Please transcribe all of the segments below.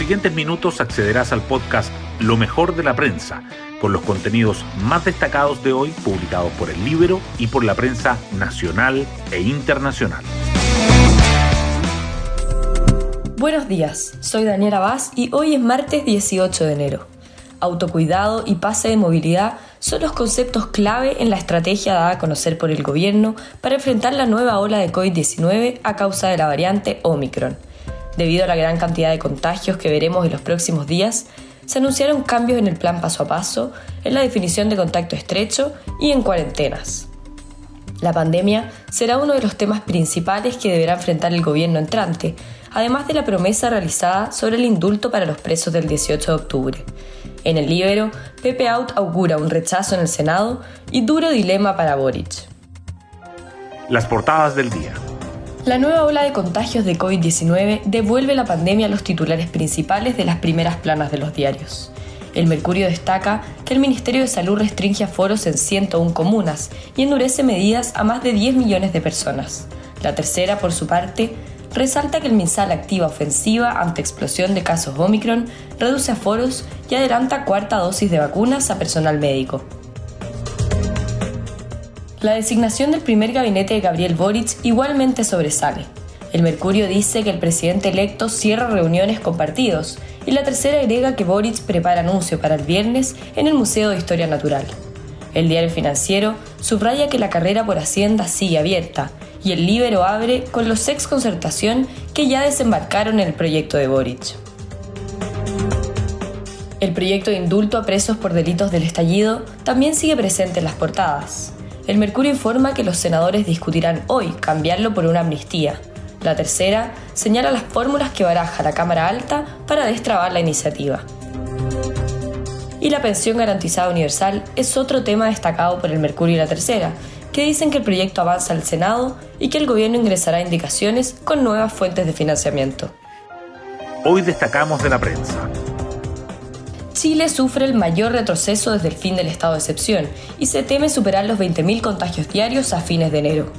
siguientes minutos accederás al podcast Lo mejor de la prensa, con los contenidos más destacados de hoy publicados por el Libro y por la prensa nacional e internacional. Buenos días, soy Daniela Vaz y hoy es martes 18 de enero. Autocuidado y pase de movilidad son los conceptos clave en la estrategia dada a conocer por el gobierno para enfrentar la nueva ola de COVID-19 a causa de la variante Omicron. Debido a la gran cantidad de contagios que veremos en los próximos días, se anunciaron cambios en el plan paso a paso, en la definición de contacto estrecho y en cuarentenas. La pandemia será uno de los temas principales que deberá enfrentar el gobierno entrante, además de la promesa realizada sobre el indulto para los presos del 18 de octubre. En el libro, Pepe Out augura un rechazo en el Senado y duro dilema para Boric. Las portadas del día. La nueva ola de contagios de COVID-19 devuelve la pandemia a los titulares principales de las primeras planas de los diarios. El Mercurio destaca que el Ministerio de Salud restringe aforos en 101 comunas y endurece medidas a más de 10 millones de personas. La tercera, por su parte, resalta que el MinSal activa ofensiva ante explosión de casos Omicron, reduce aforos y adelanta cuarta dosis de vacunas a personal médico. La designación del primer gabinete de Gabriel Boric igualmente sobresale. El Mercurio dice que el presidente electo cierra reuniones con partidos y la tercera agrega que Boric prepara anuncio para el viernes en el Museo de Historia Natural. El diario financiero subraya que la carrera por Hacienda sigue abierta y el Libero abre con los ex concertación que ya desembarcaron en el proyecto de Boric. El proyecto de indulto a presos por delitos del estallido también sigue presente en las portadas. El Mercurio informa que los senadores discutirán hoy cambiarlo por una amnistía. La tercera señala las fórmulas que baraja la Cámara Alta para destrabar la iniciativa. Y la pensión garantizada universal es otro tema destacado por el Mercurio y la tercera, que dicen que el proyecto avanza al Senado y que el gobierno ingresará indicaciones con nuevas fuentes de financiamiento. Hoy destacamos de la prensa. Chile sufre el mayor retroceso desde el fin del estado de excepción y se teme superar los 20.000 contagios diarios a fines de enero.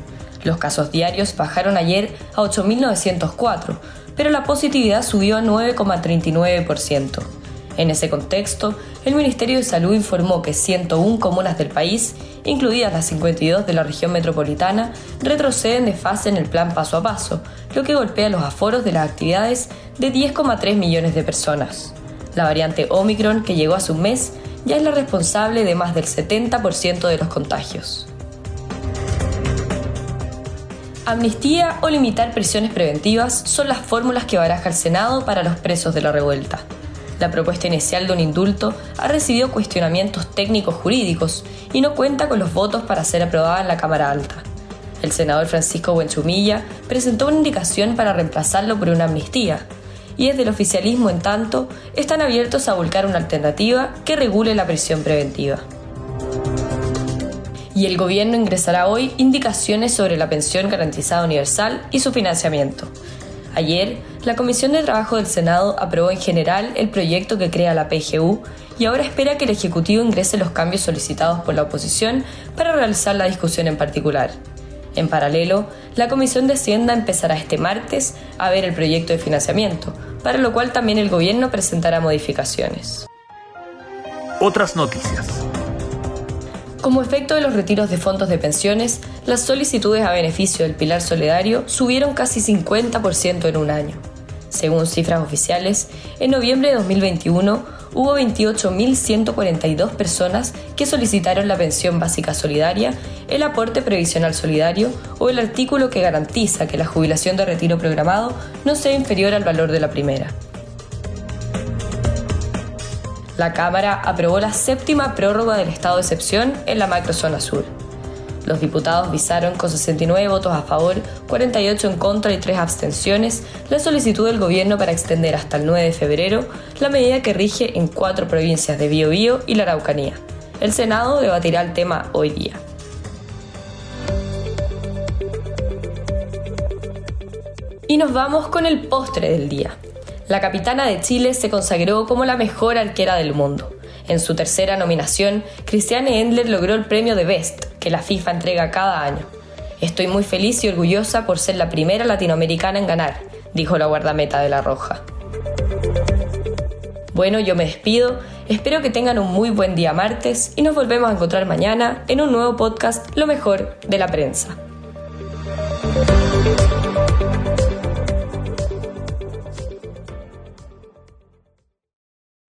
Los casos diarios bajaron ayer a 8.904, pero la positividad subió a 9,39%. En ese contexto, el Ministerio de Salud informó que 101 comunas del país, incluidas las 52 de la región metropolitana, retroceden de fase en el plan paso a paso, lo que golpea los aforos de las actividades de 10,3 millones de personas. La variante Omicron, que llegó hace un mes, ya es la responsable de más del 70% de los contagios. Amnistía o limitar prisiones preventivas son las fórmulas que baraja el Senado para los presos de la revuelta. La propuesta inicial de un indulto ha recibido cuestionamientos técnicos jurídicos y no cuenta con los votos para ser aprobada en la Cámara Alta. El senador Francisco Buenchumilla presentó una indicación para reemplazarlo por una amnistía, y desde el oficialismo, en tanto, están abiertos a volcar una alternativa que regule la prisión preventiva. Y el gobierno ingresará hoy indicaciones sobre la pensión garantizada universal y su financiamiento. Ayer, la Comisión de Trabajo del Senado aprobó en general el proyecto que crea la PGU y ahora espera que el Ejecutivo ingrese los cambios solicitados por la oposición para realizar la discusión en particular. En paralelo, la Comisión de Hacienda empezará este martes a ver el proyecto de financiamiento, para lo cual también el Gobierno presentará modificaciones. Otras noticias. Como efecto de los retiros de fondos de pensiones, las solicitudes a beneficio del pilar solidario subieron casi 50% en un año. Según cifras oficiales, en noviembre de 2021 hubo 28.142 personas que solicitaron la pensión básica solidaria, el aporte previsional solidario o el artículo que garantiza que la jubilación de retiro programado no sea inferior al valor de la primera. La Cámara aprobó la séptima prórroga del estado de excepción en la macrozona sur. Los diputados visaron con 69 votos a favor, 48 en contra y 3 abstenciones la solicitud del gobierno para extender hasta el 9 de febrero la medida que rige en cuatro provincias de Biobío y la Araucanía. El Senado debatirá el tema hoy día. Y nos vamos con el postre del día. La capitana de Chile se consagró como la mejor arquera del mundo. En su tercera nominación, Christiane Endler logró el premio de Best, que la FIFA entrega cada año. Estoy muy feliz y orgullosa por ser la primera latinoamericana en ganar, dijo la guardameta de la Roja. Bueno, yo me despido, espero que tengan un muy buen día martes y nos volvemos a encontrar mañana en un nuevo podcast Lo mejor de la prensa.